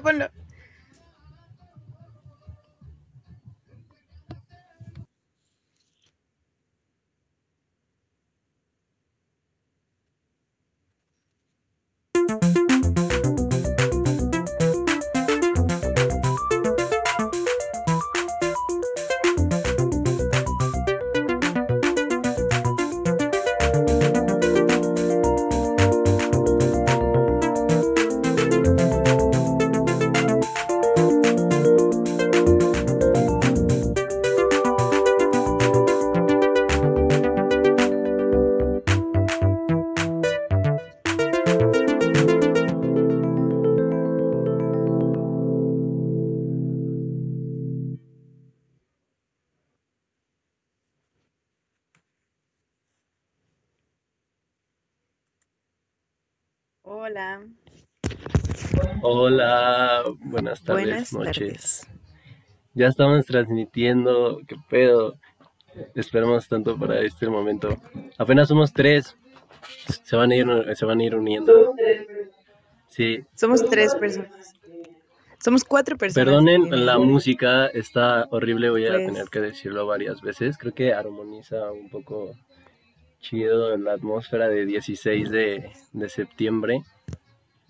ponlo, ponlo. Hola, buenas tardes, Buenas noches. Ya estamos transmitiendo, qué pedo. Esperamos tanto para este momento. Apenas somos tres. Se van a ir, se van a ir uniendo. Sí, Somos tres personas. Somos cuatro personas. perdonen la música, está horrible, voy a Pues- tener que decirlo varias veces. Creo que armoniza un poco chido en la atmósfera de 16 de, de septiembre.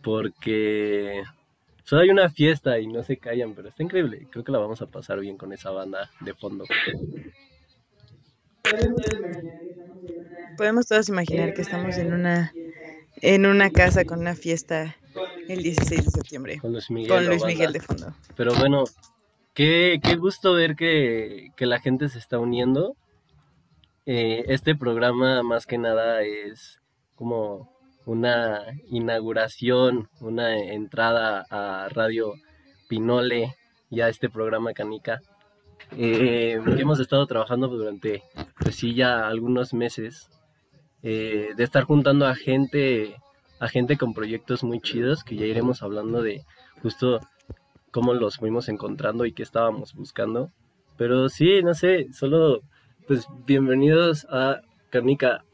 Porque solo hay una fiesta y no se callan, pero está increíble. Creo que la vamos a pasar bien con esa banda de fondo. Podemos todos imaginar que estamos en una en una casa con una fiesta el 16 de septiembre Con Luis Miguel. con Luis. Miguel de fondo. Pero bueno, qué, qué gusto ver que, que la gente se está uniendo. Eh, este programa más que nada es como una inauguración, una entrada a Radio Pinole, ya este programa Canica, eh, que hemos estado trabajando durante, pues sí, ya algunos meses, eh, de estar juntando a gente, a gente con proyectos muy chidos, que ya iremos hablando de justo cómo los fuimos encontrando y qué estábamos buscando. Pero sí, no sé, solo pues bienvenidos a Carnica.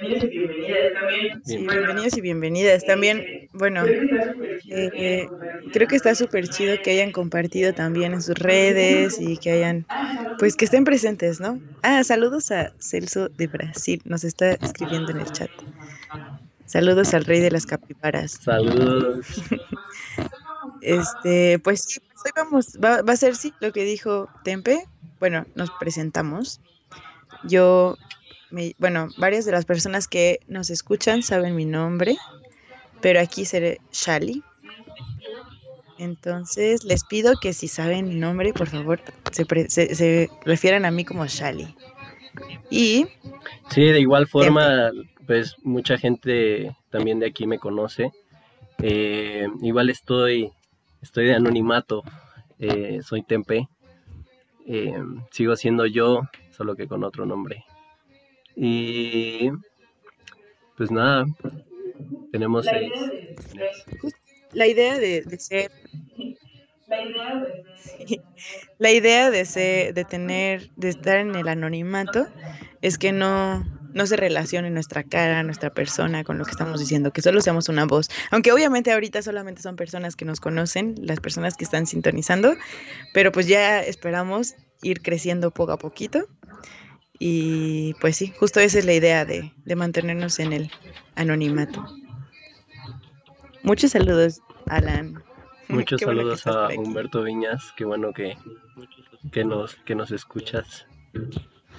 Bienvenidos y bienvenidas también. Sí, Bien. bienvenidos y bienvenidas. También, bueno, eh, creo que está súper chido que hayan compartido también en sus redes y que hayan, pues que estén presentes, ¿no? Ah, saludos a Celso de Brasil, nos está escribiendo en el chat. Saludos al rey de las capibaras. Saludos. Este, pues sí, pues hoy vamos, va, va a ser sí lo que dijo Tempe. Bueno, nos presentamos. Yo, me- bueno, varias de las personas que nos escuchan saben mi nombre, pero aquí seré Shali. Entonces, les pido que si saben mi nombre, por favor, se, pre- se, se refieran a mí como Shali. Y, Sí, de igual forma, pues mucha gente también de aquí me conoce. Eh, igual estoy, estoy de anonimato, eh, soy Tempe. Eh, sigo siendo yo, solo que con otro nombre. Y pues nada, tenemos La seis. idea de ser, la idea de, de ser la idea de ser, La idea de ser, de tener, de estar en el anonimato es que no, no se relacione nuestra cara, nuestra persona con lo que estamos diciendo, que solo seamos una voz. Aunque obviamente ahorita solamente son personas que nos conocen, las personas que están sintonizando, pero pues ya esperamos ir creciendo poco a poquito. Y pues sí, justo esa es la idea de, de mantenernos en el anonimato. Muchos saludos, Alan. Muchos saludos a. Humberto Viñas, qué bueno que, que, nos, que nos escuchas.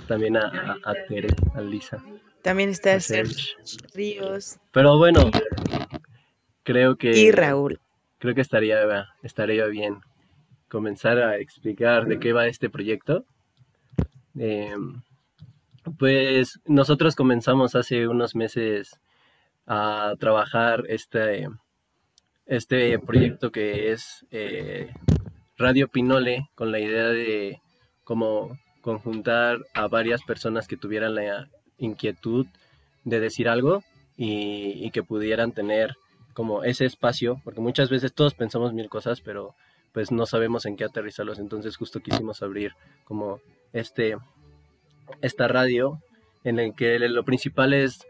También a, a, a Tere, a Lisa, También está Sergio Serge. Ríos Pero bueno, creo que, y Raúl. creo que estaría, estaría bien comenzar a explicar de qué va este proyecto. Eh, pues nosotros comenzamos hace unos meses a trabajar este, este proyecto que es eh, Radio Pinole con la idea de como conjuntar a varias personas que tuvieran la inquietud de decir algo y, y que pudieran tener como ese espacio, porque muchas veces todos pensamos mil cosas, pero pues no sabemos en qué aterrizarlos, entonces justo quisimos abrir como este esta radio en el que lo principal es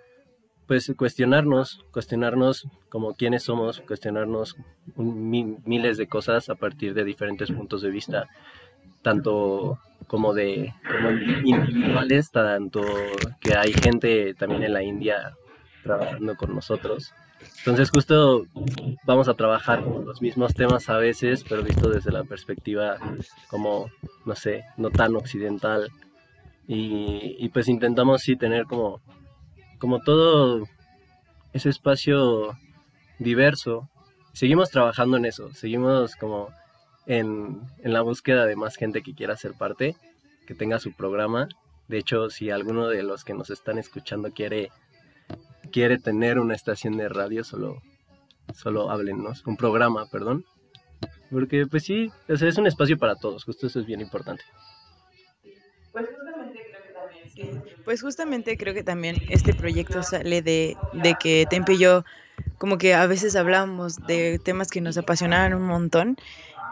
pues cuestionarnos, cuestionarnos como quiénes somos, cuestionarnos miles de cosas a partir de diferentes puntos de vista, tanto como de como individuales, tanto que hay gente también en la India trabajando con nosotros. Entonces justo vamos a trabajar con los mismos temas a veces, pero visto desde la perspectiva como, no sé, no tan occidental. Y, pues intentamos sí tener como como todo ese espacio diverso, seguimos trabajando en eso, seguimos como en, la búsqueda de más gente que quiera ser parte, que tenga su programa. De hecho, si alguno de los que nos están escuchando quiere, quiere tener una estación de radio, solo, solo háblennos, un programa, perdón. Porque pues sí, es un espacio para todos, justo eso es bien importante. Pues justamente creo que también este proyecto sale de, de que Tempe y yo como que a veces hablamos de temas que nos apasionaban un montón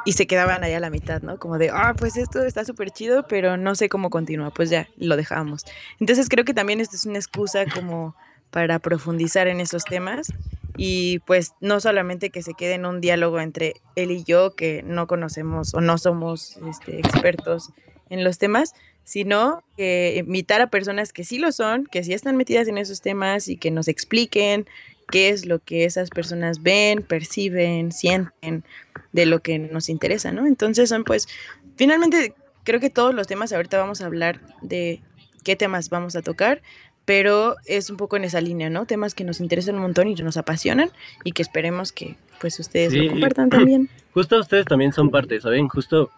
y se quedaban allá a la mitad, ¿no? Como de, ah, pues esto está súper chido, pero no sé cómo continúa, pues ya, lo dejamos. Entonces creo que también esto es una excusa como para profundizar en esos temas y pues no solamente que se quede en un diálogo entre él y yo que no conocemos o no somos este, expertos en los temas, sino que invitar a personas que sí lo son, que sí están metidas en esos temas y que nos expliquen qué es lo que esas personas ven, perciben, sienten de lo que nos interesa, ¿no? Entonces son pues, finalmente creo que todos los temas, ahorita vamos a hablar de qué temas vamos a tocar, pero es un poco en esa línea, ¿no? Temas que nos interesan un montón y nos apasionan y que esperemos que pues ustedes lo compartan también. Justo ustedes también son parte, ¿saben? Justo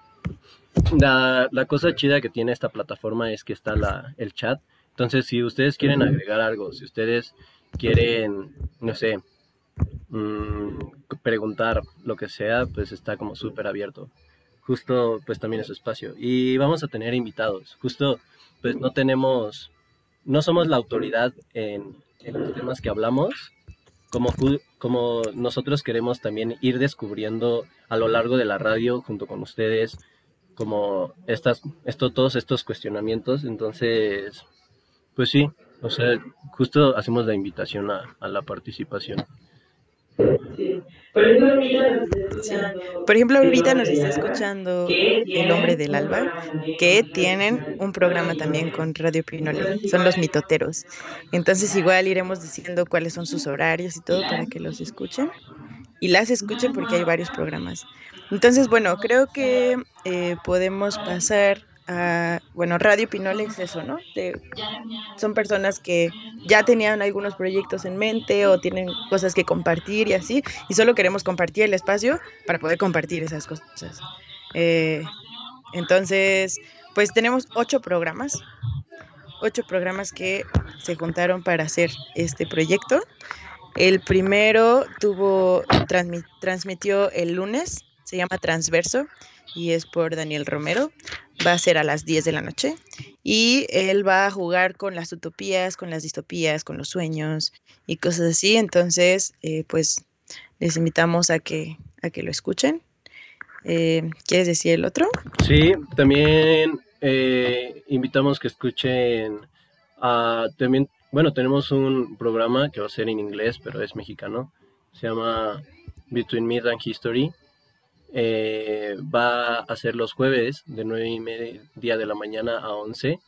la, la, cosa chida que tiene esta plataforma es que está la, el chat. Entonces, si ustedes quieren agregar algo, si ustedes quieren, no sé, mmm, preguntar lo que sea, pues está como súper abierto. Justo, pues también es su espacio. Y vamos a tener invitados. Justo, pues no tenemos, no somos la autoridad en, en los temas que hablamos, como, como nosotros queremos también ir descubriendo a lo largo de la radio junto con ustedes como estas, esto, todos estos cuestionamientos. Entonces, pues sí, o sea, justo hacemos la invitación a, a la participación. Por ejemplo, ahorita nos está escuchando El Hombre del Alba, que tienen un programa también con Radio Pinole, son los mitoteros. Entonces igual iremos diciendo cuáles son sus horarios y todo para que los escuchen y las escuchen porque hay varios programas. Entonces, bueno, creo que eh, podemos pasar a, bueno, Radio Pinole es eso, ¿no? son personas que ya tenían algunos proyectos en mente o tienen cosas que compartir y así, y solo queremos compartir el espacio para poder compartir esas cosas. Eh, entonces, pues tenemos ocho programas, ocho programas que se juntaron para hacer este proyecto. El primero tuvo, transmitió el lunes se llama Transverso y es por Daniel Romero. Va a ser a las 10 de la noche y él va a jugar con las utopías, con las distopías, con los sueños y cosas así. Entonces, eh, pues les invitamos a que, a que lo escuchen. Eh, ¿Quieres decir el otro? Sí, también eh, invitamos que escuchen a, también, bueno, tenemos un programa que va a ser en inglés, pero es mexicano. Se llama Between Myth and History eh, va a ser los jueves de 9 y media de la mañana a 11,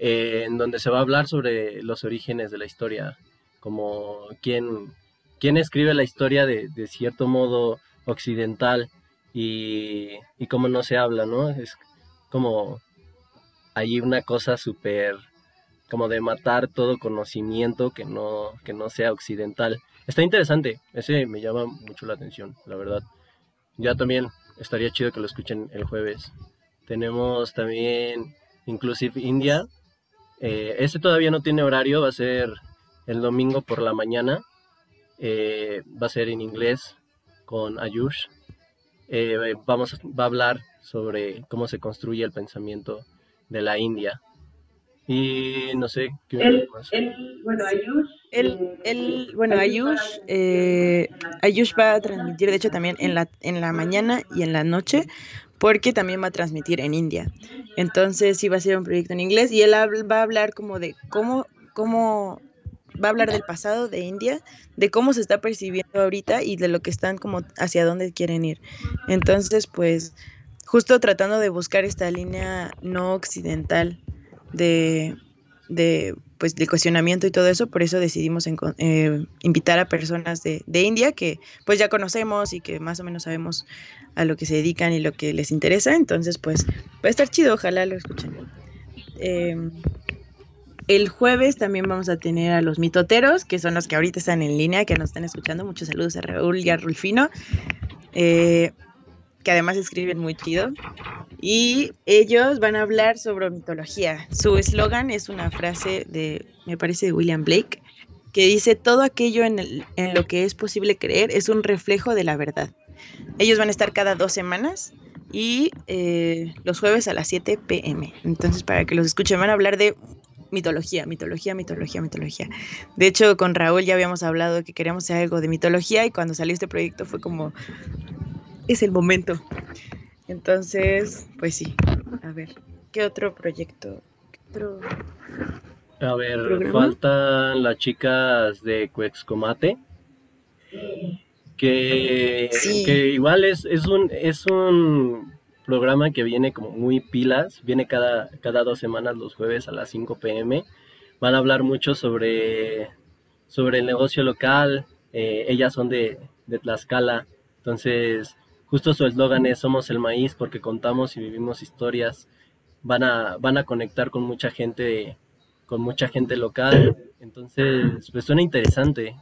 eh, en donde se va a hablar sobre los orígenes de la historia, como quién, quién escribe la historia de, de cierto modo occidental y, y, cómo no se habla, ¿no? Es como hay una cosa súper como de matar todo conocimiento que no, que no sea occidental. Está interesante, ese me llama mucho la atención, la verdad ya también estaría chido que lo escuchen el jueves. Tenemos también Inclusive India. Eh, este todavía no tiene horario, va a ser el domingo por la mañana. Eh, va a ser en inglés con Ayush. Eh, vamos, va a hablar sobre cómo se construye el pensamiento de la India. Y no sé, ¿qué el, bueno, Ayush. El, el, bueno, Ayush, eh, Ayush va a transmitir, de hecho, también en la, en la mañana y en la noche, porque también va a transmitir en India. Entonces, sí va a ser un proyecto en inglés y él va a hablar como de cómo, cómo va a hablar del pasado de India, de cómo se está percibiendo ahorita y de lo que están como hacia dónde quieren ir. Entonces, pues, justo tratando de buscar esta línea no occidental de, de pues del cuestionamiento y todo eso, por eso decidimos eh, invitar a personas de, de, India que pues ya conocemos y que más o menos sabemos a lo que se dedican y lo que les interesa, entonces pues va a estar chido, ojalá lo escuchen. Eh, el jueves también vamos a tener a los mitoteros, que son los que ahorita están en línea, que nos están escuchando. Muchos saludos a Raúl y a Rulfino, eh, que además escriben muy chido. Y ellos van a hablar sobre mitología. Su eslogan es una frase de, me parece, de William Blake, que dice, todo aquello en, en lo que es posible creer es un reflejo de la verdad. Ellos van a estar cada dos semanas y eh, los jueves a las 7 pm. Entonces, para que los escuchen, van a hablar de mitología, mitología, mitología, mitología. De hecho, con Raúl ya habíamos hablado que queríamos hacer algo de mitología y cuando salió este proyecto fue como, es el momento. Entonces, pues sí, a ver, ¿qué otro proyecto? otro a ver, faltan las chicas de Cuexcomate. Que, que igual es, es, un, es un programa que viene como muy pilas, viene cada, cada dos semanas los jueves a las 5 pm. Van a hablar mucho sobre, sobre el negocio local, eh, ellas son de, de Tlaxcala, entonces justo su eslogan es Somos el maíz porque contamos y vivimos historias. Van a, van a conectar con mucha gente, con mucha gente local, entonces pues suena interesante.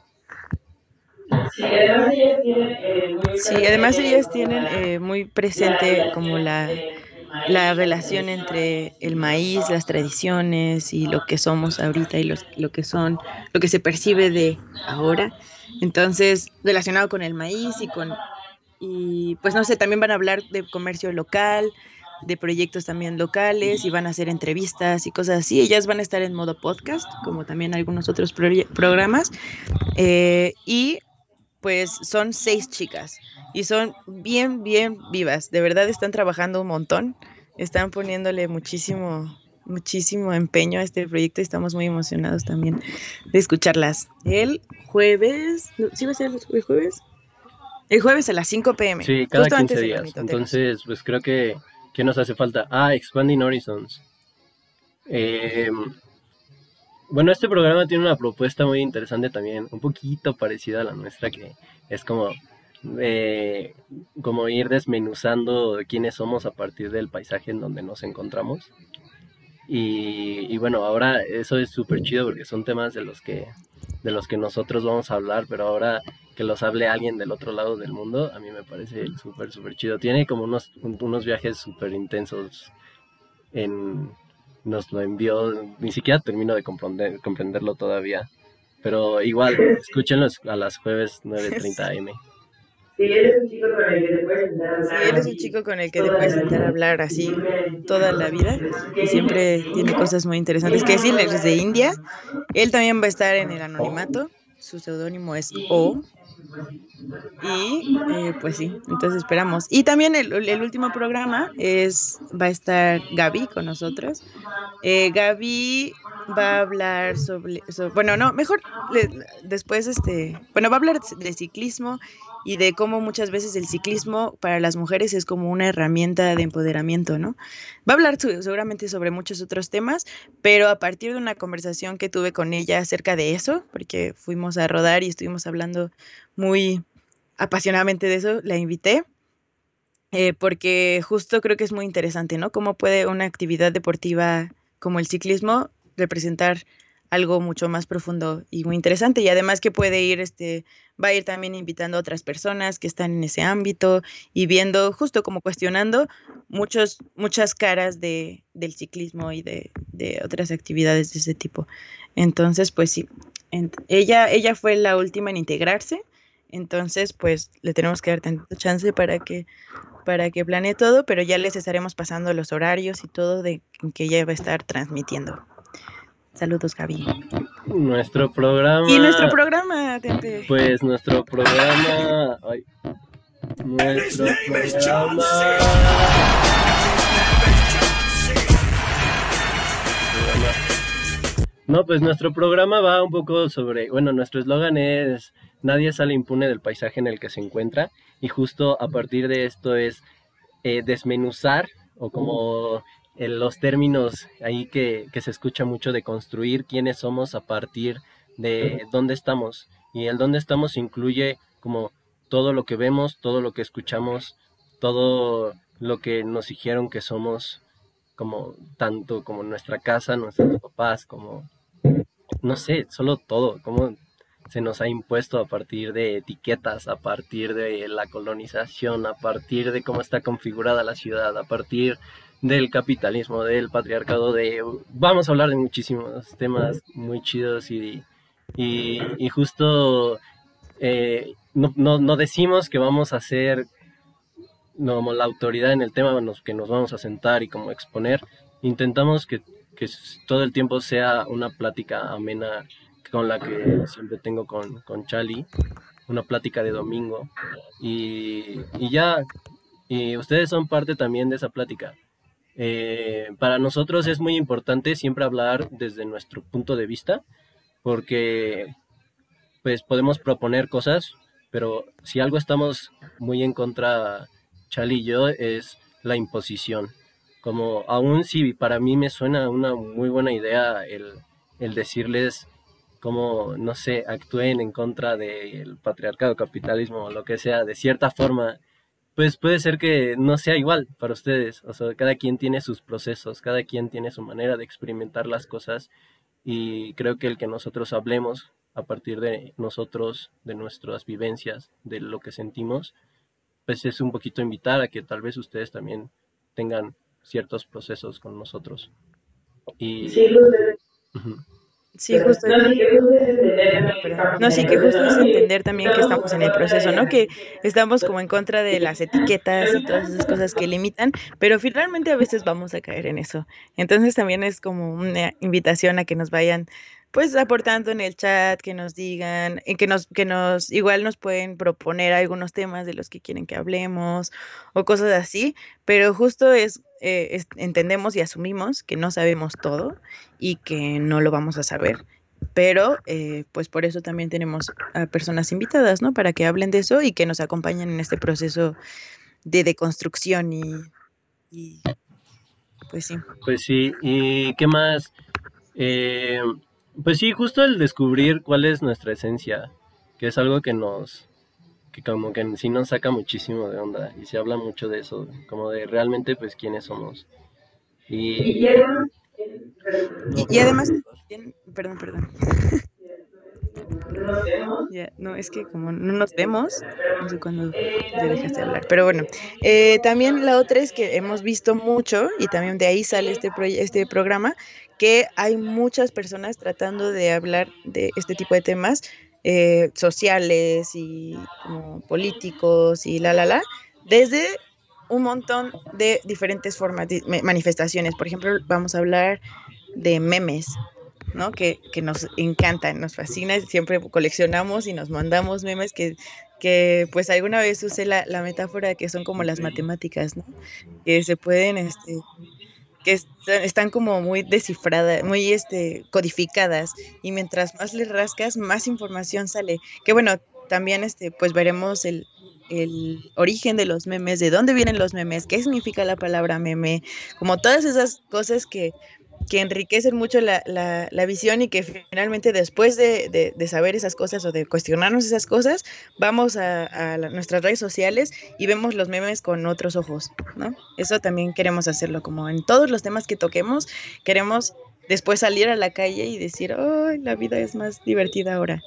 Sí, además ellas tienen, eh, muy, sí, además ellas tienen eh, muy presente como la, la relación entre el maíz, las tradiciones y lo que somos ahorita y los, lo que son, lo que se percibe de ahora. Entonces, relacionado con el maíz y con, y pues no sé, también van a hablar de comercio local, de proyectos también locales y van a hacer entrevistas y cosas así. Ellas van a estar en modo podcast, como también algunos otros programas. Eh, y pues son seis chicas y son bien, bien vivas. De verdad están trabajando un montón, están poniéndole muchísimo, muchísimo empeño a este proyecto y estamos muy emocionados también de escucharlas. El jueves, ¿sí va a ser el jueves? El jueves a las 5 pm. Sí, cada 15 días. Entonces, pues creo que, ¿qué nos hace falta? Ah, Expanding Horizons. Eh, bueno, este programa tiene una propuesta muy interesante también, un poquito parecida a la nuestra, que es como, eh, como ir desmenuzando quiénes somos a partir del paisaje en donde nos encontramos. Y, bueno, ahora eso es súper chido porque son temas de los que de los que nosotros vamos a hablar, pero ahora que los hable alguien del otro lado del mundo, a mí me parece súper, súper chido. Tiene como unos, unos viajes súper intensos en, nos lo envió, ni siquiera termino de comprender, comprenderlo todavía, pero igual, escúchenlo a las jueves 9.30 am. Si eres un chico con el que te puedes sentar a hablar. Si eres un chico con el que te puedes sentar a hablar así toda la vida y siempre tiene cosas muy interesantes que decirle, es de India. Él también va a estar en el anonimato. Su seudónimo es O. Y eh, pues sí, entonces esperamos. Y también el, último programa es va a estar Gaby con nosotros. Eh, Gaby va a hablar sobre, bueno, no, mejor después este, bueno, va a hablar de ciclismo y de cómo muchas veces el ciclismo para las mujeres es como una herramienta de empoderamiento, ¿no? Va a hablar seguramente sobre muchos otros temas, pero a partir de una conversación que tuve con ella acerca de eso, porque fuimos a rodar y estuvimos hablando muy apasionadamente de eso, la invité. Eh, porque justo creo que es muy interesante, ¿no? Cómo puede una actividad deportiva como el ciclismo representar algo mucho más profundo y muy interesante y además que puede ir este va a ir también invitando a otras personas que están en ese ámbito y viendo justo como cuestionando muchos muchas caras de, del ciclismo y de, de, otras actividades de ese tipo. Entonces pues sí ella ella fue la última en integrarse entonces pues le tenemos que dar tanta chance para que para que planee todo pero ya les estaremos pasando los horarios y todo de que ella va a estar transmitiendo Saludos, Gaby. Nuestro programa. Y nuestro programa, Tete. Pues nuestro programa. Ay. Nuestro programa. No, pues nuestro programa va un poco sobre, bueno, nuestro eslogan es nadie sale impune del paisaje en el que se encuentra y justo a partir de esto es eh, desmenuzar o como en los términos ahí que, que, se escucha mucho de construir quiénes somos a partir de dónde estamos. Y el dónde estamos incluye como todo lo que vemos, todo lo que escuchamos, todo lo que nos dijeron que somos, como tanto como nuestra casa, nuestros papás, como, no sé, solo todo, como se nos ha impuesto a partir de etiquetas, a partir de la colonización, a partir de cómo está configurada la ciudad, a partir del capitalismo, del patriarcado, de vamos a hablar de muchísimos temas muy chidos y, y, justo eh, no, no, decimos que vamos a ser como la autoridad en el tema que nos vamos a sentar y como exponer, intentamos que, que todo el tiempo sea una plática amena con la que siempre tengo con, con Chali, una plática de domingo y, y ya, y ustedes son parte también de esa plática. Eh, para nosotros es muy importante siempre hablar desde nuestro punto de vista, porque pues podemos proponer cosas, pero si algo estamos muy en contra, Chali y yo, es la imposición. Como aún si para mí me suena una muy buena idea el, el decirles como, no sé, actúen en contra del patriarcado, capitalismo lo que sea, de cierta forma, pues puede ser que no sea igual para ustedes. O sea, cada quien tiene sus procesos, cada quien tiene su manera de experimentar las cosas y creo que el que nosotros hablemos a partir de nosotros, de nuestras vivencias, de lo que sentimos, pues es un poquito invitar a que tal vez ustedes también tengan ciertos procesos con nosotros. Y, sí, Sí, justo. No, sí, que justo es entender también que estamos en el proceso, ¿no? Que estamos como en contra de las etiquetas y todas esas cosas que limitan, pero finalmente a veces vamos a caer en eso. Entonces también es como una invitación a que nos vayan pues aportando en el chat, que nos digan, en que nos, que nos, igual nos pueden proponer algunos temas de los que quieren que hablemos o cosas así, pero justo es, eh, entendemos y asumimos que no sabemos todo y que no lo vamos a saber, pero eh, pues por eso también tenemos a personas invitadas, ¿no? Para que hablen de eso y que nos acompañen en este proceso de deconstrucción y, y pues sí. Pues sí, ¿y qué más? Eh, pues sí, justo el descubrir cuál es nuestra esencia, que es algo que nos, que como que sí nos saca muchísimo de onda y se habla mucho de eso, como de realmente pues quiénes somos. Y, y, además, perdón, perdón. No, es que como no nos vemos, no sé cuándo ya dejaste de hablar. Pero bueno, eh, también la otra es que hemos visto mucho, y también de ahí sale este, este programa, que hay muchas personas tratando de hablar de este tipo de temas eh, sociales y políticos y la, la, la, desde un montón de diferentes formas, manifestaciones. Por ejemplo, vamos a hablar de memes, ¿no? Que, nos encantan, nos fascina, siempre coleccionamos y nos mandamos memes que, que pues alguna vez usé la, la metáfora que son como las matemáticas, ¿no? Que se pueden, este, que están como muy descifradas, muy este, codificadas y mientras más le rascas, más información sale. Que bueno, también este, pues veremos el, el origen de los memes, de dónde vienen los memes, qué significa la palabra meme, como todas esas cosas que que enriquecen mucho la, la, visión y que finalmente después de, de, saber esas cosas o de cuestionarnos esas cosas, vamos a, nuestras redes sociales y vemos los memes con otros ojos, ¿no? Eso también queremos hacerlo, como en todos los temas que toquemos, queremos después salir a la calle y decir, oh, la vida es más divertida ahora.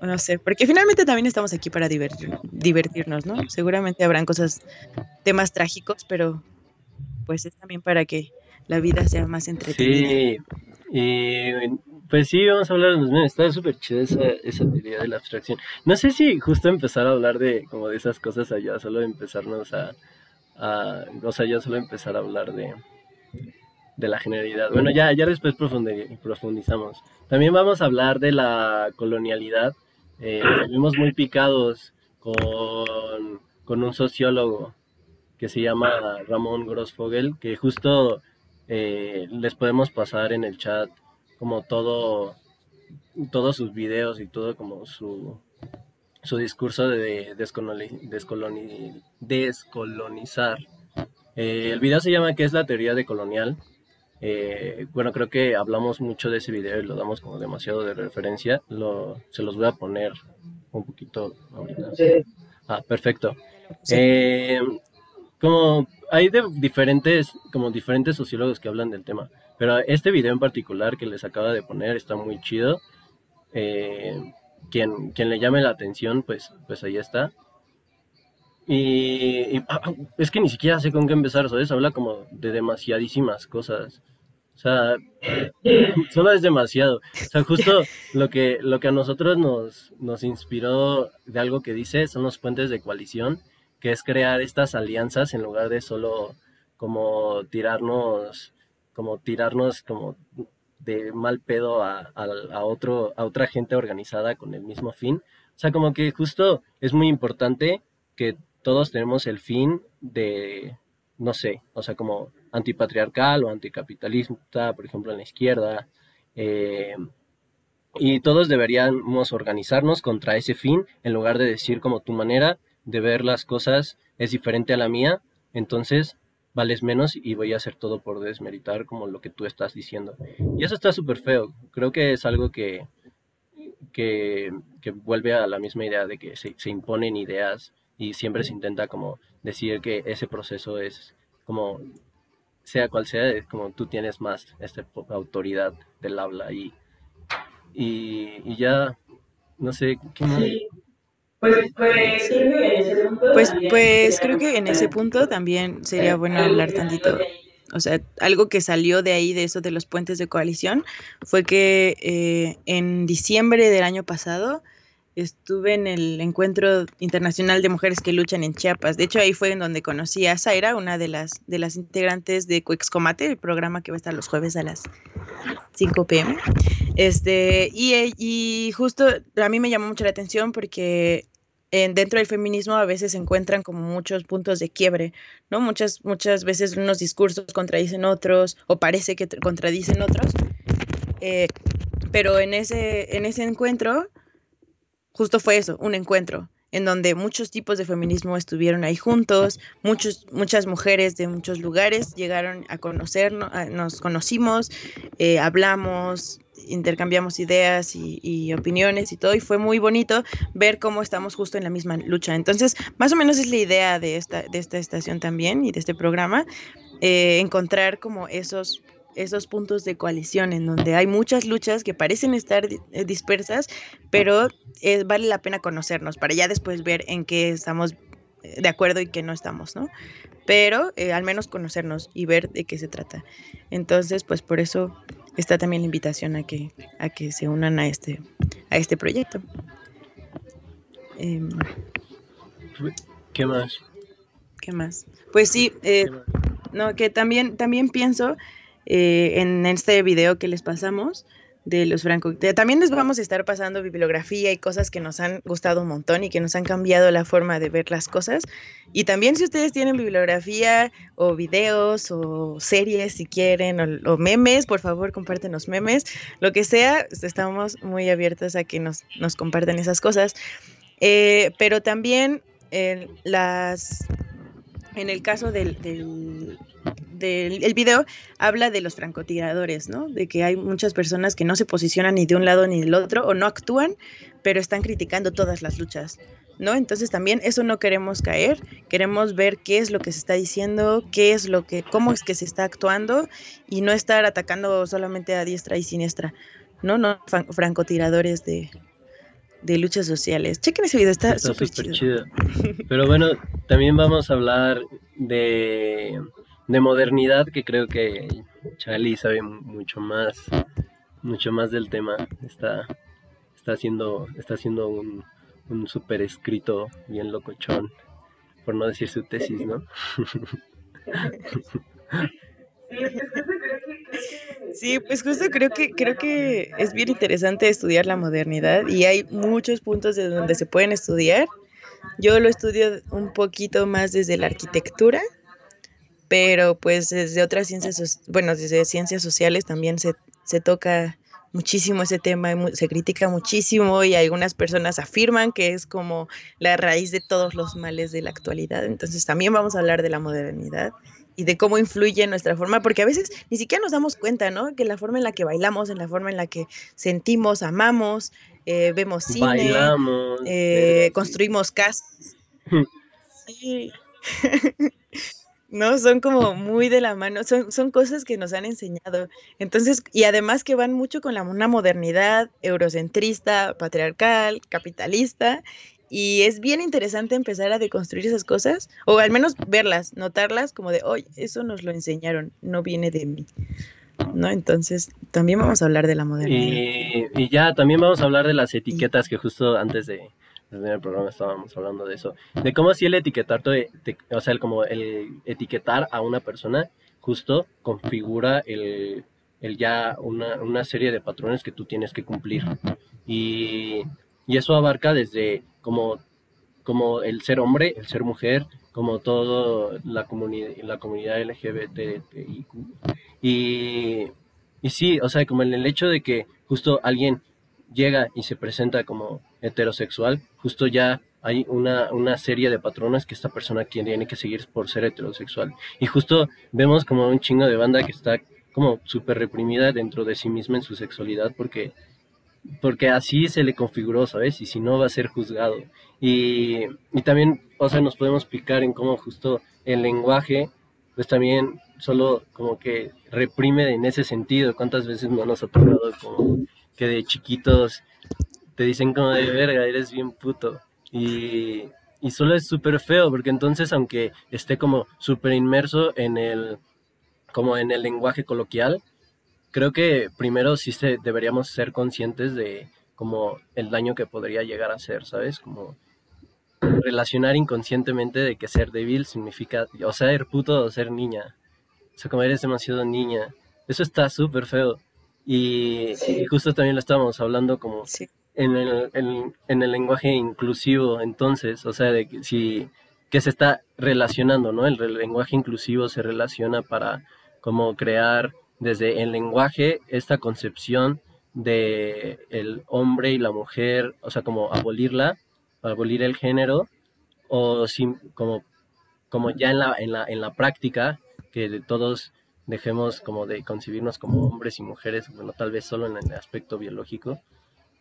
No sé, porque finalmente también estamos aquí para divertir, divertirnos, ¿no? Seguramente habrán cosas, temas trágicos, pero pues es también para que la vida sea más entretenida. Sí, y pues sí, vamos a hablar de los memes. Está súper chida esa, esa teoría de la abstracción. No sé si justo empezar a hablar de como de esas cosas allá, solo empezarnos a, a o sea, ya solo empezar a hablar de, de la generalidad. Bueno, ya, ya después profundizamos. También vamos a hablar de la colonialidad. Eh, estuvimos muy picados con, con un sociólogo que se llama Ramón Grossfogel, que justo eh, les podemos pasar en el chat como todo, todos sus videos y todo como su, su discurso de descolonizar. Eh, el video se llama ¿Qué es la teoría de colonial? Eh, bueno, creo que hablamos mucho de ese video y lo damos como demasiado de referencia. Lo, se los voy a poner un poquito ahorita. Ah, perfecto. Eh, como hay de diferentes, como diferentes sociólogos que hablan del tema, pero este video en particular que les acaba de poner está muy chido. Eh, quien, quien le llame la atención, pues, pues ahí está. Y, ah, ah, es que ni siquiera sé con qué empezar, ¿sabes? Habla como de demasiadísimas cosas. O sea, solo es demasiado. O sea, justo lo que, lo que a nosotros nos, nos inspiró de algo que dice son los puentes de coalición, que es crear estas alianzas en lugar de solo como tirarnos, como tirarnos como de mal pedo a, otro, a otra gente organizada con el mismo fin. O sea, como que justo es muy importante que todos tenemos el fin de, no sé, o sea, como antipatriarcal o anticapitalista, por ejemplo, en la izquierda. Eh, y todos deberíamos organizarnos contra ese fin en lugar de decir como tu manera de ver las cosas es diferente a la mía, entonces vales menos y voy a hacer todo por desmeritar como lo que tú estás diciendo. Y eso está súper feo. Creo que es algo que, que, vuelve a la misma idea de que se, se imponen ideas y siempre se intenta como decir que ese proceso es como sea cual sea, es como tú tienes más esta autoridad del habla y, y, ya, no sé, ¿qué más? Pues, pues, creo que en ese punto pues, pues creo que en ese punto también sería bueno hablar tantito. O sea, algo que salió de ahí, de eso de los puentes de coalición, fue que eh, en diciembre del año pasado estuve en el Encuentro Internacional de Mujeres que Luchan en Chiapas. De hecho, ahí fue en donde conocí a Zaira, una de las, de las integrantes de Cuexcomate, el programa que va a estar los jueves a las 5 pm. Este, y, y justo a mí me llamó mucho la atención porque dentro del feminismo a veces se encuentran como muchos puntos de quiebre, ¿no? Muchas, muchas veces unos discursos contradicen otros o parece que contradicen otros. Eh, pero en ese, en ese encuentro justo fue eso, un encuentro en donde muchos tipos de feminismo estuvieron ahí juntos, muchos, muchas mujeres de muchos lugares llegaron a conocernos, nos conocimos, eh, hablamos, intercambiamos ideas y, opiniones y todo, y fue muy bonito ver cómo estamos justo en la misma lucha. Entonces, más o menos es la idea de esta, de esta estación también y de este programa, eh, encontrar como esos esos puntos de coalición en donde hay muchas luchas que parecen estar eh, dispersas, pero eh, vale la pena conocernos para ya después ver en qué estamos de acuerdo y qué no estamos, ¿no? Pero al menos conocernos y ver de qué se trata. Entonces, pues por eso está también la invitación a que, a que se unan a este, a este proyecto. Em, ¿Qué más? ¿Qué más? Pues sí, no, que también, también pienso eh, en este video que les pasamos de los franco. También les vamos a estar pasando bibliografía y cosas que nos han gustado un montón y que nos han cambiado la forma de ver las cosas. Y también si ustedes tienen bibliografía o videos o series si quieren o, memes, por favor compártenos memes, lo que sea, estamos muy abiertos a que nos, nos compartan esas cosas. Eh, pero también eh, las en el caso del, video, habla de los francotiradores, ¿no? De que hay muchas personas que no se posicionan ni de un lado ni del otro o no actúan, pero están criticando todas las luchas, ¿no? Entonces también eso no queremos caer, queremos ver qué es lo que se está diciendo, qué es lo que, cómo es que se está actuando y no estar atacando solamente a diestra y siniestra, ¿no? No francotiradores de, de luchas sociales. Chequen ese video, está súper chido. Pero bueno, también vamos a hablar de, de modernidad, que creo que Charlie sabe mucho más, mucho más del tema. Está, está haciendo, está haciendo un, un súper escrito bien locochón, por no decir su tesis, ¿no? Sí, pues justo creo que creo que es bien interesante estudiar la modernidad y hay muchos puntos de donde se pueden estudiar. Yo lo estudio un poquito más desde la arquitectura, pero pues desde otras ciencias, bueno, desde ciencias sociales también se, se toca muchísimo ese tema, se critica muchísimo y algunas personas afirman que es como la raíz de todos los males de la actualidad. Entonces también vamos a hablar de la modernidad y de cómo influye en nuestra forma, porque a veces ni siquiera nos damos cuenta, ¿no? Que la forma en la que bailamos, en la forma en la que sentimos, amamos, eh, vemos cine, eh, construimos casas. sí. ¿no? Son como muy de la mano, son, son cosas que nos han enseñado. Entonces, y además que van mucho con la, una modernidad eurocentrista, patriarcal, capitalista, y es bien interesante empezar a deconstruir esas cosas, o al menos verlas, notarlas como de, oye, eso nos lo enseñaron, no viene de mí. ¿No? Entonces, también vamos a hablar de la modernidad. Y, ya, también vamos a hablar de las etiquetas que justo antes de, el programa estábamos hablando de eso, de cómo si el etiquetar, o sea, el, como el etiquetar a una persona justo configura el, el ya una, una, serie de patrones que tú tienes que cumplir. Y, y eso abarca desde como, como el ser hombre, el ser mujer, como todo la, comunidad la comunidad LGBT. Y, y sí, o sea, como en el hecho de que justo alguien llega y se presenta como heterosexual, justo ya hay una, una, serie de patrones que esta persona tiene que seguir por ser heterosexual. Y justo vemos como un chingo de banda que está como súper reprimida dentro de sí misma en su sexualidad porque, porque así se le configuró, ¿sabes? Y si no va a ser juzgado. Y, y también, o sea, nos podemos explicar en cómo justo el lenguaje, pues también solo como que reprime en ese sentido. ¿Cuántas veces no nos ha tocado como que de chiquitos te dicen como de verga, eres bien puto. Y, y solo es súper feo, porque entonces aunque esté como súper inmerso en el, como en el lenguaje coloquial, creo que primero sí se, deberíamos ser conscientes de como el daño que podría llegar a ser, ¿sabes? Como relacionar inconscientemente de que ser débil significa o ser puto o ser niña. O sea, como eres demasiado niña. Eso está súper feo. Y, justo también lo estábamos hablando como en, el, en, el lenguaje inclusivo, entonces, o sea, de que si que se está relacionando, ¿no? El, lenguaje inclusivo se relaciona para como crear desde el lenguaje esta concepción de el hombre y la mujer, o sea, como abolirla, abolir el género, o sin, como, como ya en la, en la, en la práctica, que todos dejemos como de concebirnos como hombres y mujeres, bueno, tal vez solo en el aspecto biológico,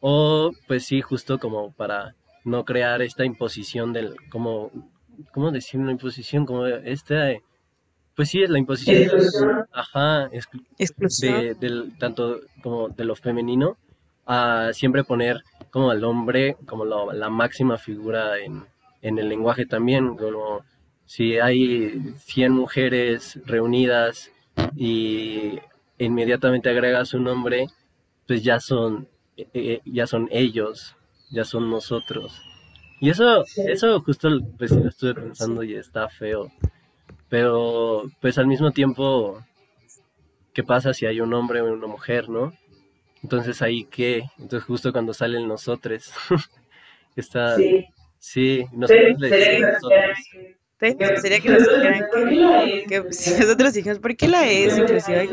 o pues sí, justo como para no crear esta imposición del, como, ¿cómo decir una imposición? Como esta, pues sí, es la imposición, ajá, de, del, tanto como de lo femenino, a siempre poner como al hombre como la máxima figura en, en el lenguaje también, como si hay 100 mujeres reunidas y inmediatamente agregas su nombre, pues ya son, eh, eh, ya son ellos, ya son nosotros. Y eso, eso justo pues lo estuve pensando y está feo. Pero pues al mismo tiempo, ¿qué pasa si hay un hombre o una mujer, no? Entonces ahí qué, entonces justo cuando salen nosotros, está, sí, sí nosotros sería que nos dijeran que, si nosotros dijimos, ¿por qué la es inclusive?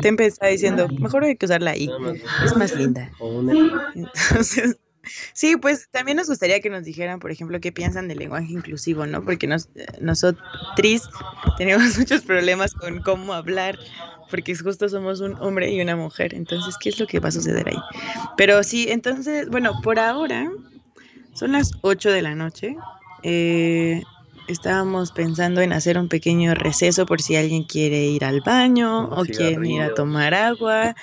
te empezaba diciendo, mejor hay que usar la I, es más linda. Entonces, sí, pues también nos gustaría que nos dijeran, por ejemplo, qué piensan del lenguaje inclusivo, ¿no? Porque nos, nosotros tenemos muchos problemas con cómo hablar, porque justo somos un hombre y una mujer, entonces, ¿qué es lo que va a suceder ahí? Pero sí, entonces, bueno, por ahora son las 8 de la noche. Eh, estábamos pensando en hacer un pequeño receso por si alguien quiere ir al baño o quieren ir a tomar agua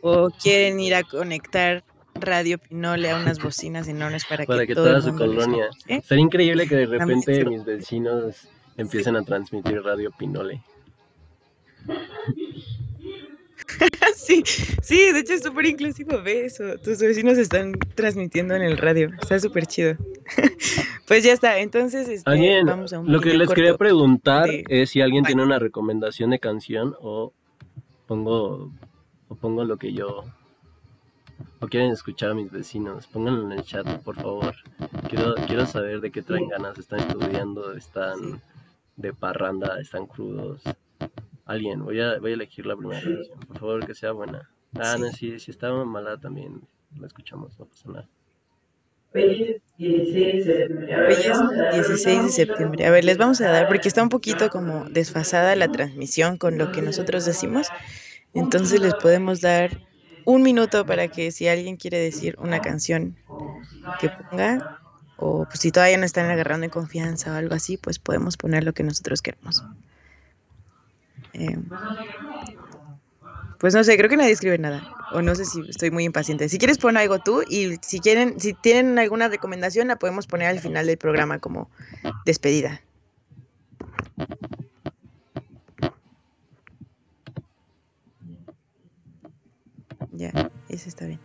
o quieren ir a conectar Radio Pinole a unas bocinas enormes para, para que, toda su colonia. Sería increíble que de repente mis vecinos empiecen a transmitir Radio Pinole. sí, sí, de hecho es súper inclusivo, ve eso. Tus vecinos están transmitiendo en el radio, está súper chido. pues ya está, entonces este, vamos a un Lo que les quería preguntar es si alguien tiene una recomendación de canción o pongo, o pongo lo que yo... O quieren escuchar a mis vecinos, pónganlo en el chat, por favor. Quiero, quiero saber de qué traen ganas, están estudiando, están de parranda, están crudos alguien. Voy a, voy a elegir la primera canción. Por favor, que sea buena. Ah, Sí. no, sí, si estaba mala también la escuchamos, no pasa nada. Hoy es 16 de septiembre. A ver, Hoy les es vamos a dar 16 de septiembre. A ver, les vamos a dar, porque está un poquito como desfasada la transmisión con lo que nosotros decimos. Entonces les podemos dar un minuto para que si alguien quiere decir una canción que ponga, o pues, si todavía no están agarrando en confianza o algo así, pues podemos poner lo que nosotros queremos. Eh, pues no sé, creo que nadie escribe nada. O no sé si estoy muy impaciente. Si quieres pon algo tú y si quieren, si tienen alguna recomendación la podemos poner al final del programa como despedida. Ya, eso está bien.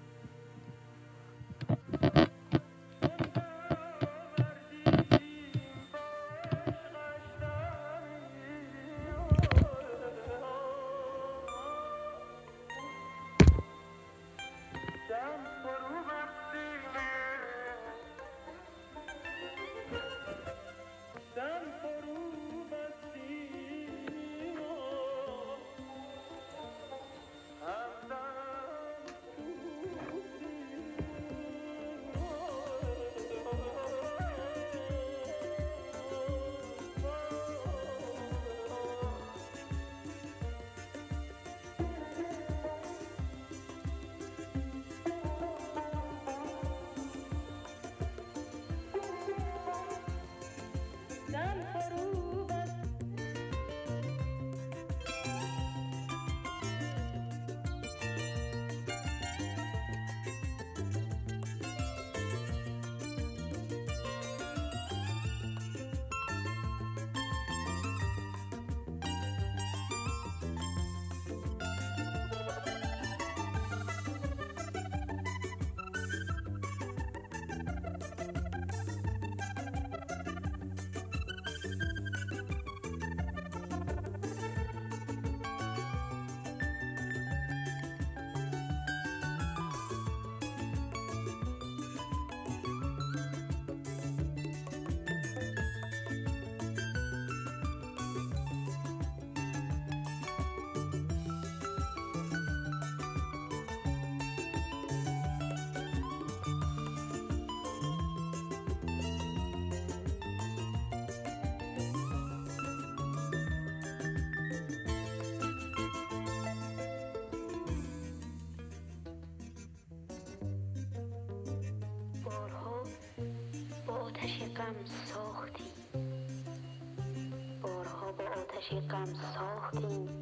that she comes so thin.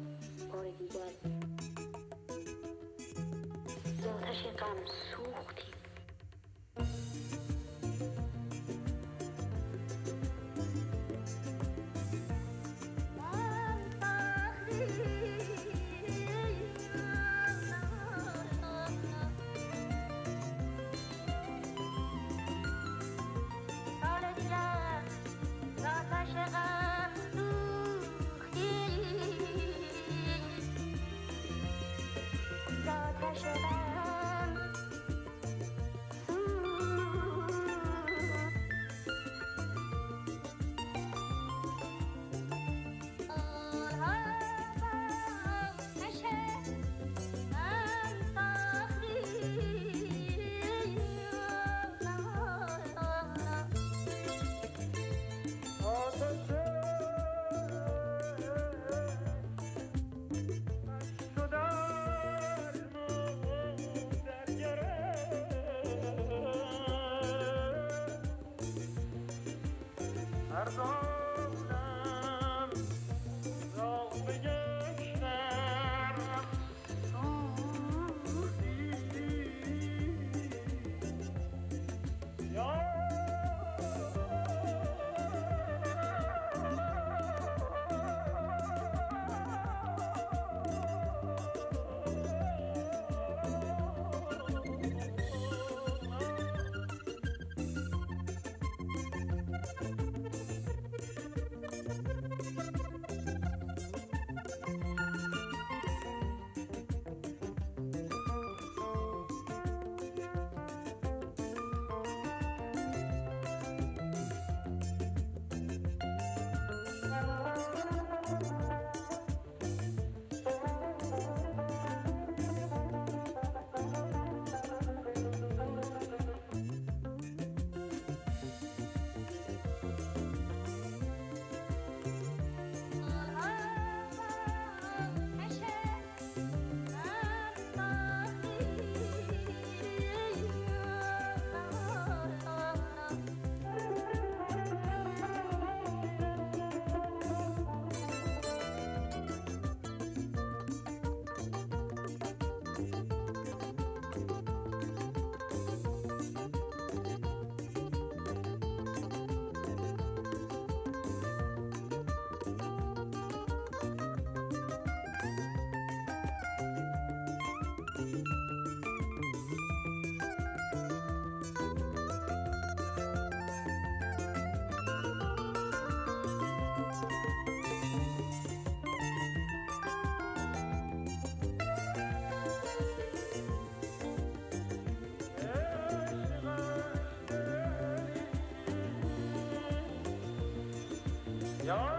Yeah.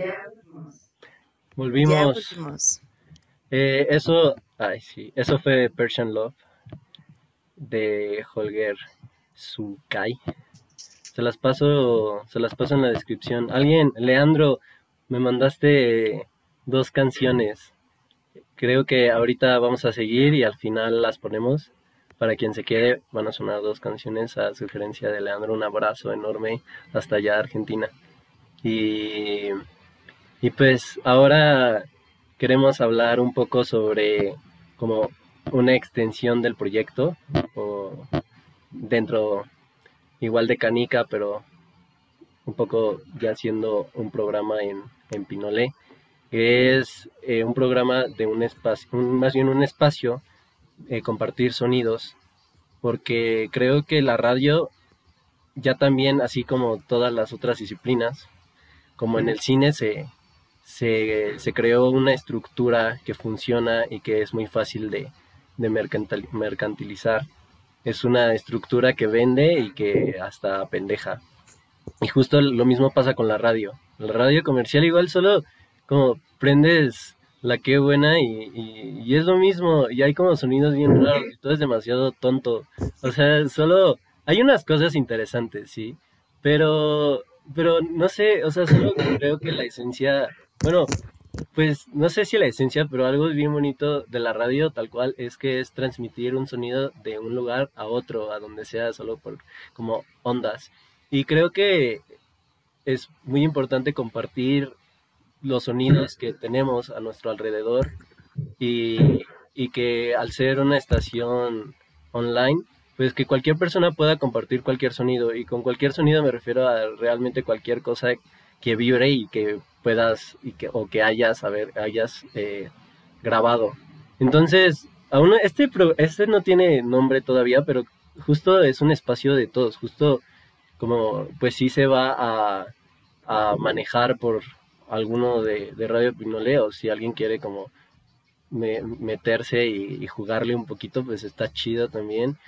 Ya volvimos. Ya Volvimos. volvimos. Eh, eso, ay, sí, eso fue Persian Love de Holger Sukai. Se las paso, se las paso en la descripción. Alguien, Leandro, me mandaste dos canciones. Creo que ahorita vamos a seguir y al final las ponemos. Para quien se quede, van a sonar dos canciones a sugerencia de Leandro. Un abrazo enorme hasta allá, Argentina. Y, y pues ahora queremos hablar un poco sobre como una extensión del proyecto o dentro igual de Canica, pero un poco ya siendo un programa en, en Pinolé. Es eh, un programa de un espacio, un- más bien un espacio, eh, compartir sonidos, porque creo que la radio ya también, así como todas las otras disciplinas, como en el cine se, se, se creó una estructura que funciona y que es muy fácil de, de mercantil- mercantilizar. Es una estructura que vende y que hasta pendeja. Y justo lo mismo pasa con la radio. La radio comercial igual solo como prendes la que buena y, y- y es lo mismo. Y hay como sonidos bien raros y todo es demasiado tonto. O sea, solo hay unas cosas interesantes, sí. Pero, pero no sé, o sea, solo creo que la esencia, bueno, pues no sé si la esencia, pero algo bien bonito de la radio tal cual es que es transmitir un sonido de un lugar a otro, a donde sea, solo por como ondas. Y creo que es muy importante compartir los sonidos que tenemos a nuestro alrededor y, que al ser una estación online, pues que cualquier persona pueda compartir cualquier sonido. Y con cualquier sonido me refiero a realmente cualquier cosa que vibre y que puedas y que, o que hayas, a hayas eh, grabado. Entonces, aún este, este no tiene nombre todavía, pero justo es un espacio de todos, justo como pues sí se va a, a manejar por alguno de, de Radio Pinolé o si alguien quiere como me- meterse y, y jugarle un poquito, pues está chido también.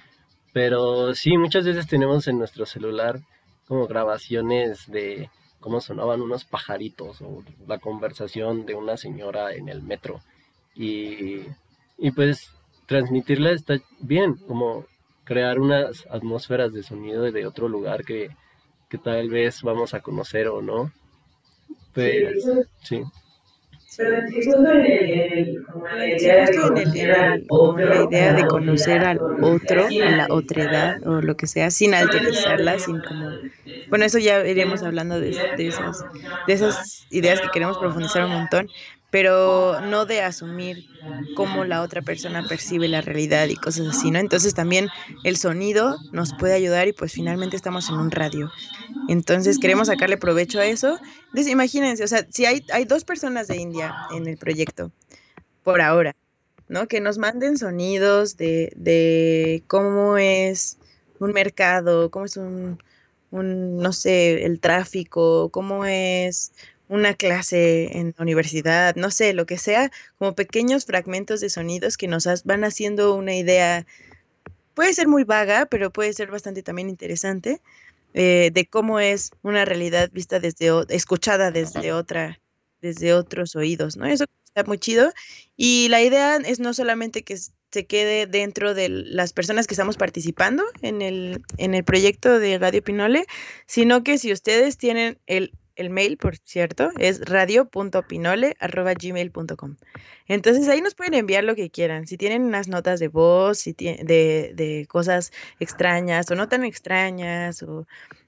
Pero sí, muchas veces tenemos en nuestro celular como grabaciones de cómo sonaban unos pajaritos o la conversación de una señora en el metro. Y, y pues transmitirla está bien, como crear unas atmósferas de sonido de otro lugar que, que tal vez vamos a conocer o no. Pues sí. Pero en el, como la idea de conocer al otro, la idea de a la conocer al otro, a la alterar. otredad o lo que sea, sin alterizarla, sin como... Bueno, eso ya iremos hablando de, de esas, de esas ideas que queremos profundizar un montón, pero no de asumir cómo la otra persona percibe la realidad y cosas así, ¿no? Entonces también el sonido nos puede ayudar y pues finalmente estamos en un radio. Entonces queremos sacarle provecho a eso. Entonces imagínense, o sea, si hay, hay dos personas de India en el proyecto, por ahora, ¿no? Que nos manden sonidos de, de cómo es un mercado, cómo es un, un, no sé, el tráfico, cómo es una clase en la universidad, no sé, lo que sea, como pequeños fragmentos de sonidos que nos van haciendo una idea, puede ser muy vaga, pero puede ser bastante también interesante, eh, de cómo es una realidad vista desde, escuchada desde otra, desde otros oídos, ¿no? Eso está muy chido. Y la idea es no solamente que se quede dentro de las personas que estamos participando en el, en el proyecto de Radio Pinole, sino que si ustedes tienen el, el mail, por cierto, es radio.pinole.gmail.com. Entonces ahí nos pueden enviar lo que quieran. Si tienen unas notas de voz, si de, de cosas extrañas o no tan extrañas o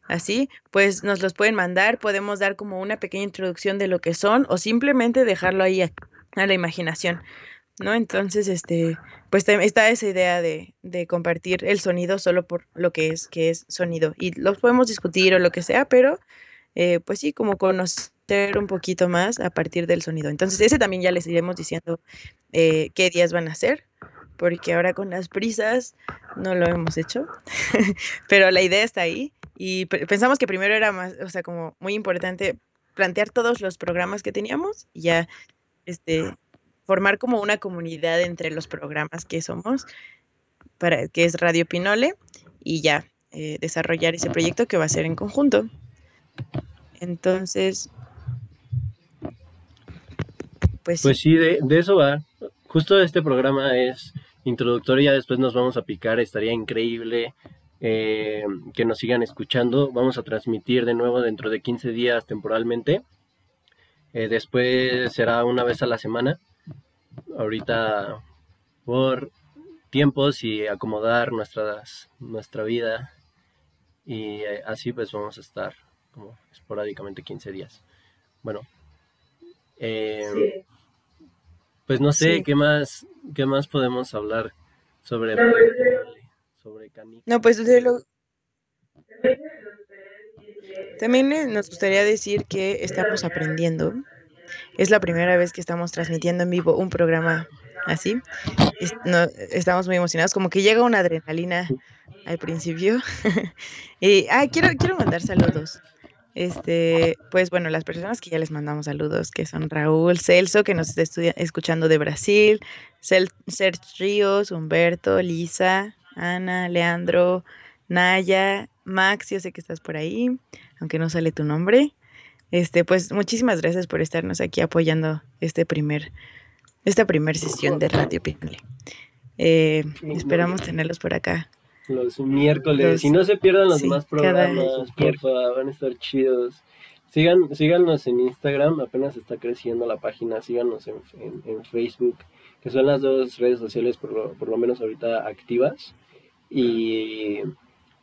así, pues nos los pueden mandar. Podemos dar como una pequeña introducción de lo que son o simplemente dejarlo ahí a, a la imaginación. ¿No? Entonces, este, pues está esa idea de, de compartir el sonido solo por lo que es, que es sonido. Y los podemos discutir o lo que sea, pero eh, pues sí, como conocer un poquito más a partir del sonido. Entonces, ese también ya les iremos diciendo eh, qué días van a ser, porque ahora con las prisas no lo hemos hecho, pero la idea está ahí y pe- pensamos que primero era más, o sea, como muy importante plantear todos los programas que teníamos y ya, este, formar como una comunidad entre los programas que somos, para, que es Radio Pinole, y ya eh, desarrollar ese proyecto que va a ser en conjunto. Entonces, pues, Pues sí. de, de eso va. Justo este programa es introductorio, ya después nos vamos a picar, estaría increíble eh, que nos sigan escuchando. Vamos a transmitir de nuevo dentro de 15 días temporalmente. Eh, después será una vez a la semana. Ahorita por tiempos y acomodar nuestras, nuestra vida. Y eh, así pues vamos a estar como esporádicamente 15 días. Bueno. eh, Sí. pues no sé Sí. qué más, qué más podemos hablar sobre sobre canica. No, pues lo- también nos gustaría decir que estamos aprendiendo. Es la primera vez que estamos transmitiendo en vivo un programa así. No- estamos muy emocionados, como que llega una adrenalina al principio. y ah, quiero, quiero mandar saludos. Este, pues bueno, las personas que ya les mandamos saludos, que son Raúl, Celso, que nos está estudia- escuchando de Brasil, Cel Sergio Ríos, Humberto, Lisa, Ana, Leandro, Naya, Max, yo sé que estás por ahí, aunque no sale tu nombre. Este, pues muchísimas gracias por estarnos aquí apoyando este primer, esta primera sesión de Radio Pinole. Eh, esperamos tenerlos por acá. Los miércoles. Los- y no se pierdan los sí, demás programas, porfa, van a estar chidos. Sigan, síganos en Instagram, apenas está creciendo la página, síganos en, en- en Facebook, que son las dos redes sociales por lo, por lo menos ahorita activas. Y,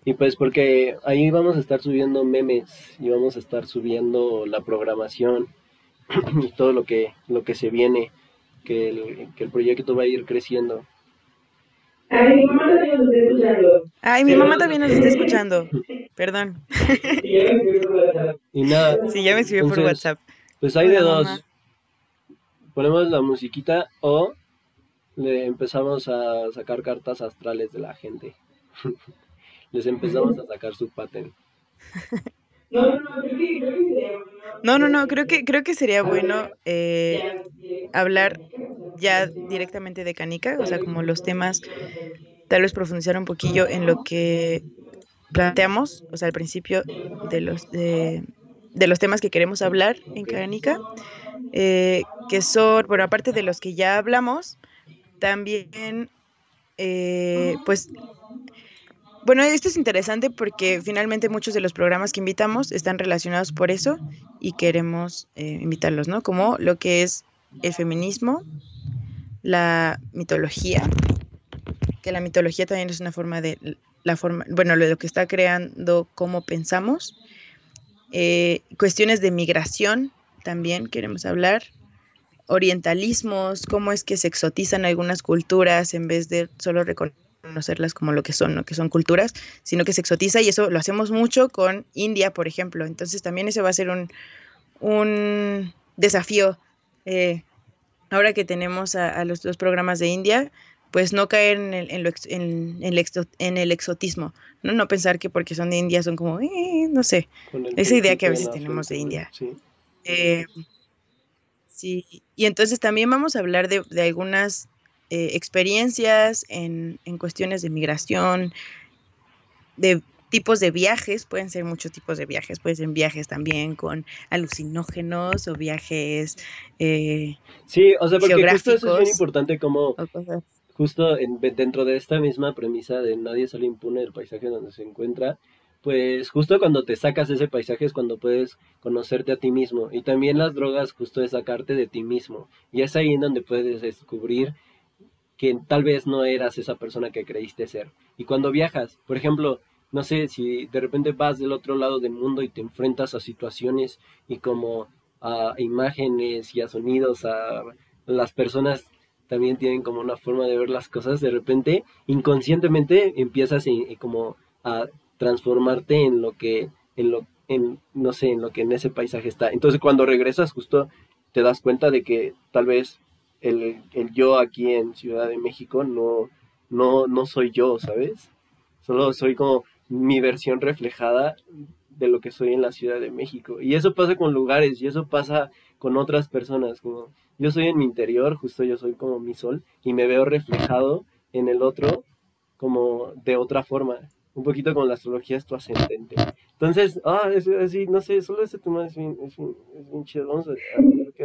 y pues porque ahí vamos a estar subiendo memes y vamos a estar subiendo la programación y todo lo que, lo que se viene, que el, que el proyecto va a ir creciendo. Ay, mi mamá también nos está escuchando. Ay, mi mamá también nos está escuchando. Perdón. Y ya me escribió por WhatsApp. Y nada, Sí, ya me escribió por WhatsApp. Pues hay de Hola, dos. mamá. Ponemos la musiquita o le empezamos a sacar cartas astrales de la gente. Les empezamos a sacar su patent. No, no, no, creo que, creo que sería bueno. No, no, no, creo que, creo que sería bueno eh, Ya, directo. hablar ya directamente de Canica, o sea, como los temas, tal vez profundizar un poquillo en lo que planteamos, o sea, al principio de los, de, de los temas que queremos hablar en Canica, eh, que son, bueno, aparte de los que ya hablamos, también, eh, pues, bueno, esto es interesante porque finalmente muchos de los programas que invitamos están relacionados por eso y queremos eh, invitarlos, ¿no? Como lo que es el feminismo, la mitología, que la mitología también es una forma de la forma, bueno, lo que está creando cómo pensamos, eh, cuestiones de migración también queremos hablar, orientalismos, cómo es que se exotizan algunas culturas en vez de solo reconocerlas como lo que son, ¿no? que son culturas, sino que se exotiza y eso lo hacemos mucho con India, por ejemplo. Entonces también ese va a ser un, un desafío eh, ahora que tenemos a, a los dos programas de India, pues no caer en el, en lo ex- en- en el exo- en el exotismo, ¿no? No pensar que porque son de India son como, eh, no sé. Esa idea que a veces tenemos de India. Sí. Eh, sí, y entonces también vamos a hablar de, de algunas eh, experiencias en, en cuestiones de migración, de tipos de viajes, pueden ser muchos tipos de viajes, pueden ser viajes también con alucinógenos o viajes eh, Sí, o sea, porque justo eso es bien importante como justo en- dentro de esta misma premisa de nadie sale impune del paisaje donde se encuentra, pues justo cuando te sacas ese paisaje es cuando puedes conocerte a ti mismo. Y también las drogas justo es sacarte de ti mismo. Y es ahí en donde puedes descubrir que tal vez no eras esa persona que creíste ser. Y cuando viajas, por ejemplo, no sé, si de repente vas del otro lado del mundo y te enfrentas a situaciones y como a imágenes y a sonidos, a las personas también tienen como una forma de ver las cosas, de repente inconscientemente empiezas como a transformarte en lo que, en lo, en, no sé, en lo que en ese paisaje está. Entonces cuando regresas justo te das cuenta de que tal vez el, el yo aquí en Ciudad de México no, no, no soy yo, ¿sabes? Solo soy como mi versión reflejada de lo que soy en la Ciudad de México. Y eso pasa con lugares y eso pasa con otras personas. Como yo soy en mi interior, justo yo soy como mi sol y me veo reflejado en el otro como de otra forma. Un poquito como la astrología es tu ascendente. Entonces, ah, es así, no sé, solo ese tema es bien, es bien, es chido. Vamos a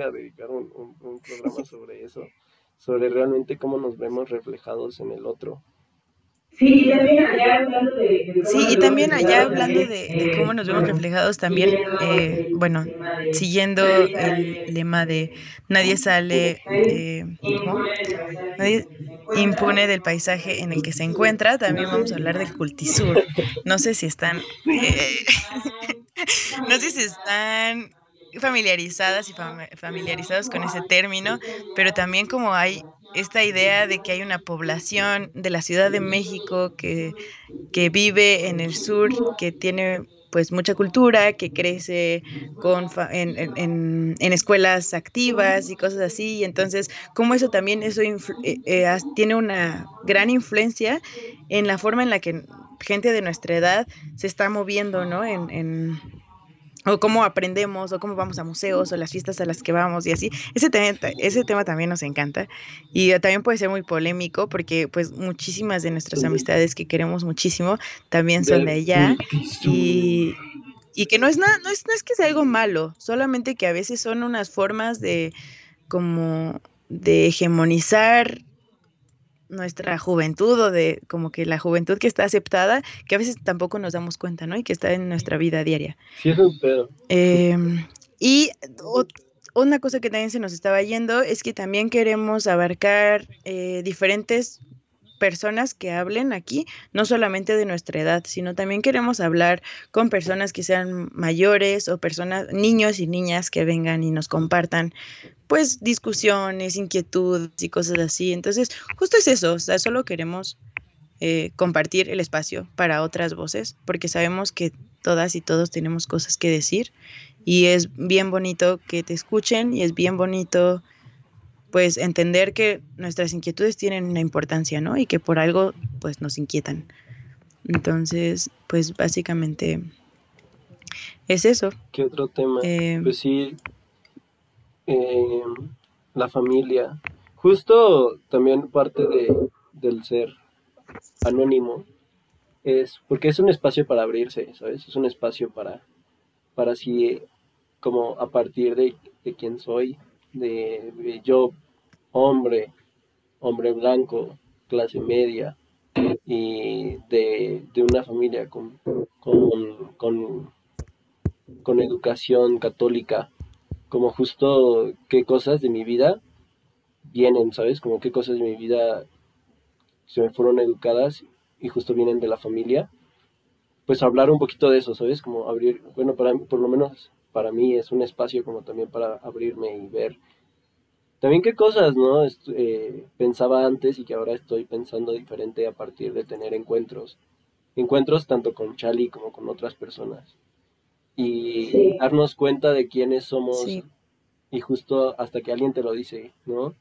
que dedicar un, un- un programa sobre eso, sobre realmente cómo nos vemos reflejados en el otro. Sí, y también allá hablando de... de cómo Sí, nos y vemos también allá reflejados hablando también, de, de eh, cómo nos vemos bueno, reflejados también, siguiendo eh, el bueno, siguiendo lema de nadie sale, nadie eh, ¿cómo? impune del paisaje Nadie impune del paisaje en el que se encuentra. También vamos a hablar del cultisur. No sé si están, eh, no sé si están familiarizadas y fam- familiarizados con ese término, pero también como hay esta idea de que hay una población de la Ciudad de México que, que vive en el sur, que tiene pues mucha cultura, que crece con en, en- en- escuelas activas y cosas así, y entonces como eso también eso eh, eh, tiene una gran influencia en la forma en la que gente de nuestra edad se está moviendo, ¿no? En, en- o cómo aprendemos, o cómo vamos a museos, o las fiestas a las que vamos y así. Ese tema, ese tema también nos encanta y también puede ser muy polémico porque pues muchísimas de nuestras amistades que queremos muchísimo también son de allá y, y que no es nada, no es, no es que sea algo malo, solamente que a veces son unas formas de como de hegemonizar nuestra juventud o de como que la juventud que está aceptada, que a veces tampoco nos damos cuenta, ¿no? Y que está en nuestra vida diaria. Sí, es un pedo. Em, y una cosa que también se nos estaba yendo es que también queremos abarcar eh, diferentes personas que hablen aquí, no solamente de nuestra edad, sino también queremos hablar con personas que sean mayores o personas, niños y niñas que vengan y nos compartan pues discusiones, inquietudes y cosas así. Entonces, justo es eso, o sea, solo queremos eh, compartir el espacio para otras voces, porque sabemos que todas y todos tenemos cosas que decir y es bien bonito que te escuchen y es bien bonito pues entender que nuestras inquietudes tienen una importancia, ¿no? Y que por algo pues nos inquietan. Entonces, pues básicamente es eso. ¿Qué otro tema? Eh, Pues sí, eh, la familia. Justo también parte de, del ser anónimo es porque es un espacio para abrirse, ¿sabes? Es un espacio para, para así, como a partir de, de quién soy, de, de yo, hombre, hombre blanco, clase media, y de, de una familia con, con, con, educación católica, como justo qué cosas de mi vida vienen, ¿sabes? Como qué cosas de mi vida se me fueron educadas y justo vienen de la familia. Pues hablar un poquito de eso, ¿sabes? Como abrir, bueno, para por lo menos para mí es un espacio como también para abrirme y ver también qué cosas, ¿no? Est- eh, pensaba antes y que ahora estoy pensando diferente a partir de tener encuentros. Encuentros tanto con Chali como con otras personas. Y Sí. darnos cuenta de quiénes somos sí, y justo hasta que alguien te lo dice, ¿no?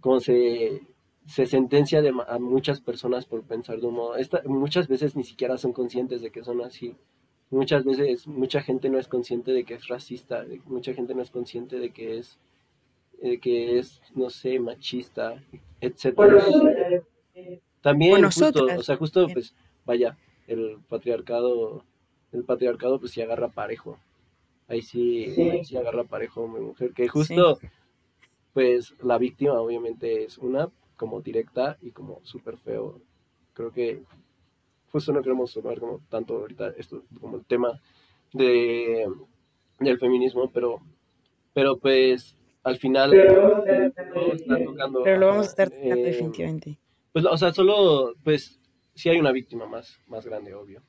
Como se, se sentencia de a muchas personas por pensar de un modo. Esta, muchas veces ni siquiera son conscientes de que son así. muchas veces mucha gente no es consciente de que es racista, de- mucha gente no es consciente de que es, de que es, no sé, machista, etcétera. Nosotros. También, justo, o sea, justo, pues, vaya, el patriarcado, el patriarcado, pues sí agarra parejo. Ahí sí, Sí. ahí sí agarra parejo mi mujer, que justo, pues, la víctima obviamente es una, como directa y como súper feo. Creo que justo no queremos tomar como tanto ahorita esto, como el tema de, del feminismo, pero, pero pues, al final, Pero tocando, Pero lo vamos a estar tocando eh, definitivamente. pues, o sea, solo, pues, sí hay una víctima más, más grande, obvio.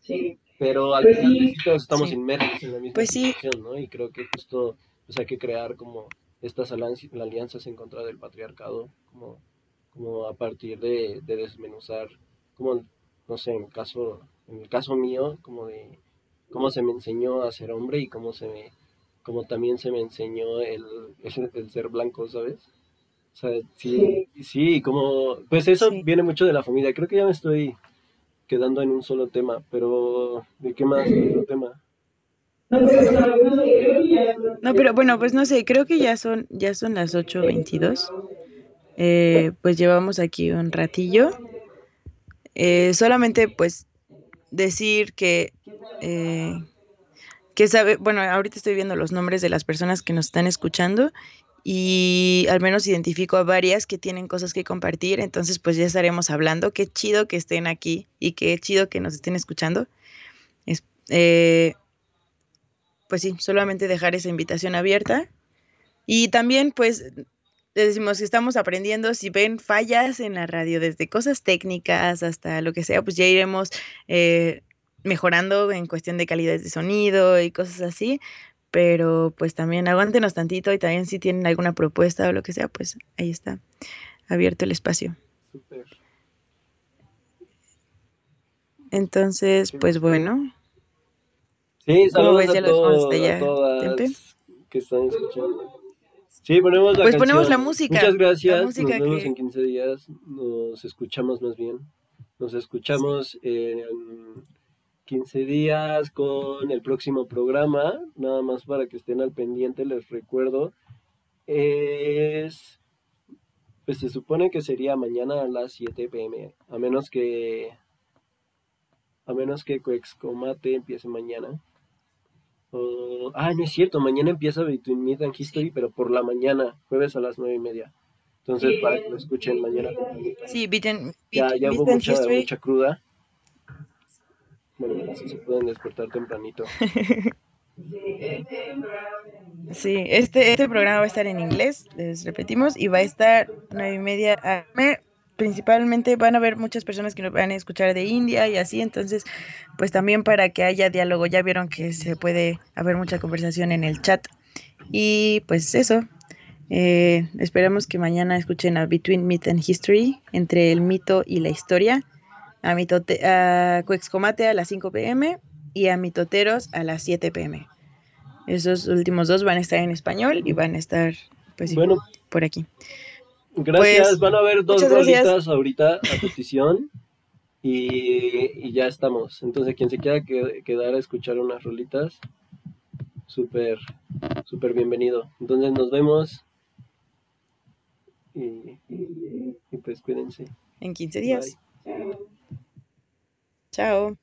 Sí. Pero al Pues final sí. todos estamos Sí. inmersos en la misma Pues sí. situación, ¿no? Y creo que justo pues, hay que crear como estas alianzas en contra del patriarcado, como, como a partir de, de desmenuzar, como, no sé, en el caso, en el caso mío, como de cómo se me enseñó a ser hombre y cómo se me, como también se me enseñó el, el, el ser blanco, ¿sabes? O sea, sí, sí, como, pues eso Sí. viene mucho de la familia. Creo que ya me estoy quedando en un solo tema, pero ¿de qué más? ¿De otro tema? No, pero bueno, pues no sé, creo que ya son, ya son las 8.22. Eh, pues llevamos aquí un ratillo. Eh, solamente pues decir que, eh, que sabe, bueno, ahorita estoy viendo los nombres de las personas que nos están escuchando y al menos identifico a varias que tienen cosas que compartir, entonces pues ya estaremos hablando. Qué chido que estén aquí y qué chido que nos estén escuchando. Es- eh, pues sí, solamente dejar esa invitación abierta. Y también, pues, les decimos que estamos aprendiendo, si ven fallas en la radio, desde cosas técnicas hasta lo que sea, pues ya iremos eh, mejorando en cuestión de calidad de sonido y cosas así. Pero pues también aguántenos tantito y también si tienen alguna propuesta o lo que sea, pues ahí está, abierto el espacio. Súper. Entonces, pues bueno, Sí, ¿Cómo saludos ves? a, ¿Ya lo dejamos todo- hasta allá, a todas Tempe? que están escuchando. Sí, ponemos la Pues ponemos canción. la música, Muchas gracias. música Nos vemos que- en 15 días. Nos escuchamos más bien. Nos escuchamos en 15 días con el próximo programa. Nada más para que estén al pendiente, les recuerdo. Es. Pues se supone que sería mañana a las 7 pm. A menos que. A menos que Coexcomate empiece mañana. Ah, no es cierto, mañana empieza Between Meat and History, pero por la mañana, jueves a las nueve y media. Entonces, para que lo escuchen mañana. sí, Beaten, Ya, ya hubo mucha, mucha cruda. Bueno, así se pueden despertar tempranito. Sí, este, este programa va a estar en inglés, les repetimos, y va a estar nueve y media AM. Principalmente van a haber muchas personas que nos van a escuchar de India y así, entonces, pues también para que haya diálogo, ya vieron que se puede haber mucha conversación en el chat. Y pues eso, eh, esperamos que mañana escuchen a Between Myth and History, entre el mito y la historia, a, mitote, a Coexcomate a las 5 pm y a Mitoteros a las 7 pm. Esos últimos dos van a estar en español y van a estar pues, Bueno, por aquí. gracias. Pues, Van a haber dos rolitas ahorita a petición. Y, y ya estamos. Entonces, quien se quiera que- quedar a escuchar unas rolitas, súper, súper bienvenido. Entonces, nos vemos. Y, y pues cuídense. En 15 días. Bye. Ciao.